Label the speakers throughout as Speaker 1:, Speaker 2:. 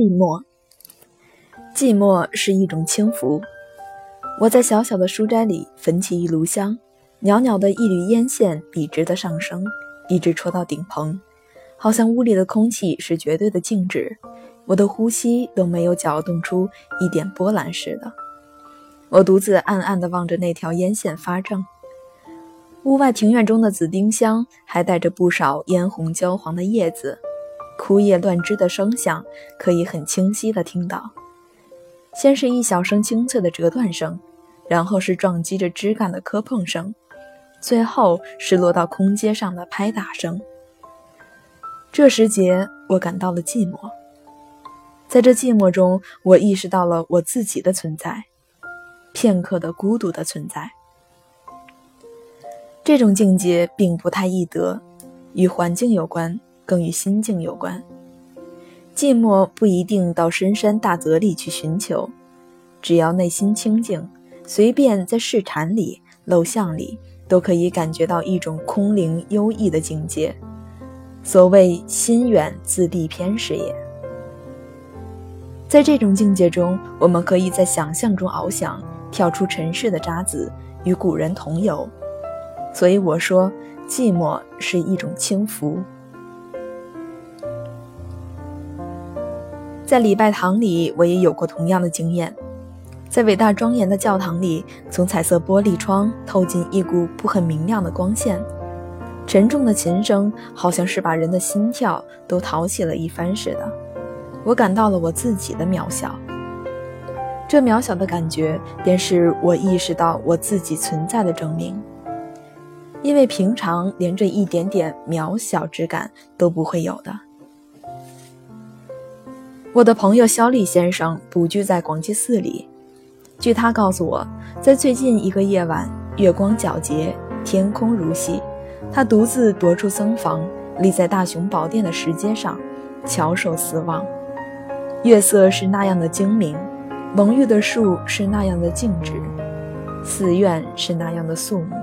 Speaker 1: 寂寞，寂寞是一种轻浮。我在小小的书斋里焚起一炉香，袅袅的一缕烟线笔直的上升，一直戳到顶棚，好像屋里的空气是绝对的静止，我的呼吸都没有搅动出一点波澜似的。我独自暗暗地望着那条烟线发怔。屋外庭院中的紫丁香还带着不少嫣红焦黄的叶子。枯叶乱枝的声响可以很清晰地听到，先是一小声清脆的折断声，然后是撞击着枝干的磕碰声，最后是落到空阶上的拍打声。这时节，我感到了寂寞。在这寂寞中，我意识到了我自己的存在，片刻的孤独的存在。这种境界并不太易得，与环境有关。更与心境有关。寂寞不一定到深山大泽里去寻求，只要内心清静，随便在市禅里、陋巷里，都可以感觉到一种空灵幽逸的境界。所谓心远自地偏是也。在这种境界中，我们可以在想象中翱翔，跳出尘世的渣滓，与古人同游。所以我说，寂寞是一种轻浮。在礼拜堂里，我也有过同样的经验。在伟大庄严的教堂里，从彩色玻璃窗透进一股不很明亮的光线，沉重的琴声好像是把人的心跳都陶起了一番似的。我感到了我自己的渺小，这渺小的感觉便是我意识到我自己存在的证明。因为平常连这一点点渺小之感都不会有的。我的朋友肖立先生独居在广济寺里。据他告诉我，在最近一个夜晚，月光皎洁，天空如洗，他独自踱出僧房，立在大雄宝殿的石阶上，翘首四望。月色是那样的精明，蒙郁的树是那样的静止，寺院是那样的肃穆。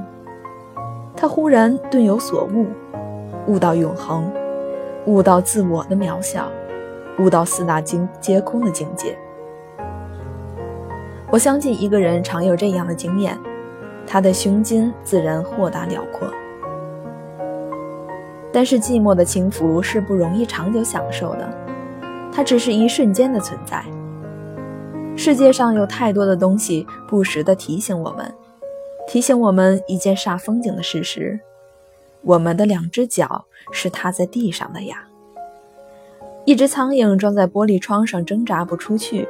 Speaker 1: 他忽然顿有所悟，悟到永恒，悟到自我的渺小。悟到四大经皆空的境界。我相信一个人常有这样的经验，他的胸襟自然豁达辽阔。但是寂寞的轻浮是不容易长久享受的，它只是一瞬间的存在。世界上有太多的东西不时地提醒我们，提醒我们一件煞风景的事实：我们的两只脚是踏在地上的呀。一只苍蝇撞在玻璃窗上挣扎不出去，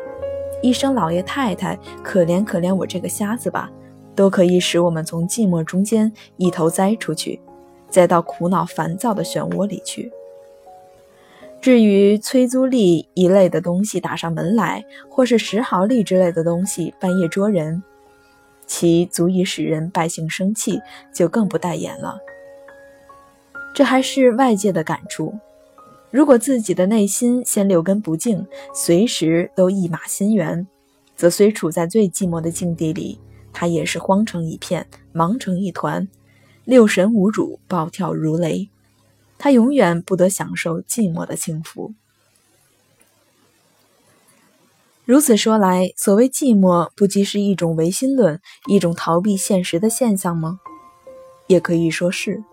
Speaker 1: 一声“老爷太太，可怜可怜我这个瞎子吧”，都可以使我们从寂寞中间一头栽出去，栽到苦恼烦躁的漩涡里去。至于催租吏一类的东西打上门来，或是十毫吏之类的东西半夜捉人，其足以使人百姓生气，就更不待言了。这还是外界的感触。如果自己的内心先六根不净，随时都一马心猿，则虽处在最寂寞的境地里，他也是慌成一片，忙成一团，六神无主，暴跳如雷。他永远不得享受寂寞的幸福。如此说来，所谓寂寞，不即是一种唯心论，一种逃避现实的现象吗？也可以说是。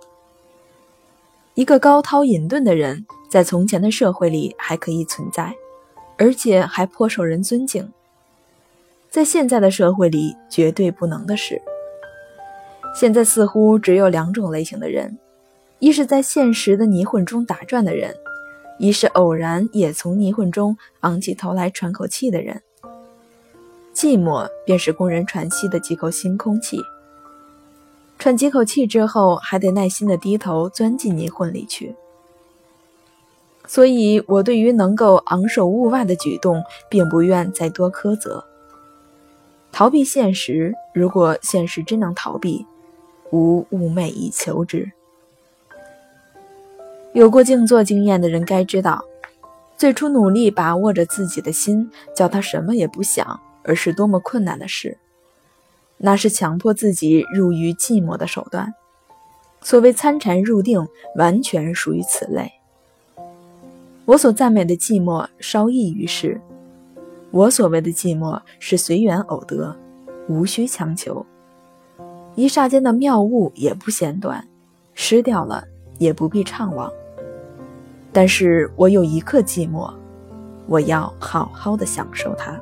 Speaker 1: 一个高涛隐遁的人，在从前的社会里还可以存在，而且还颇受人尊敬。在现在的社会里，绝对不能的事。现在似乎只有两种类型的人：一是在现实的泥混中打转的人，一是偶然也从泥混中昂起头来喘口气的人。寂寞便是供人喘息的几口新空气。喘几口气之后，还得耐心地低头钻进泥混里去。所以，我对于能够昂首物外的举动，并不愿再多苛责。逃避现实，如果现实真能逃避，吾寤寐以求之。有过静坐经验的人该知道，最初努力把握着自己的心，叫他什么也不想，而是多么困难的事。那是强迫自己入于寂寞的手段。所谓参禅入定，完全属于此类。我所赞美的寂寞稍异于世，我所谓的寂寞是随缘偶得，无需强求。一霎间的妙物也不嫌短，失掉了也不必怅惘。但是我有一刻寂寞，我要好好的享受它。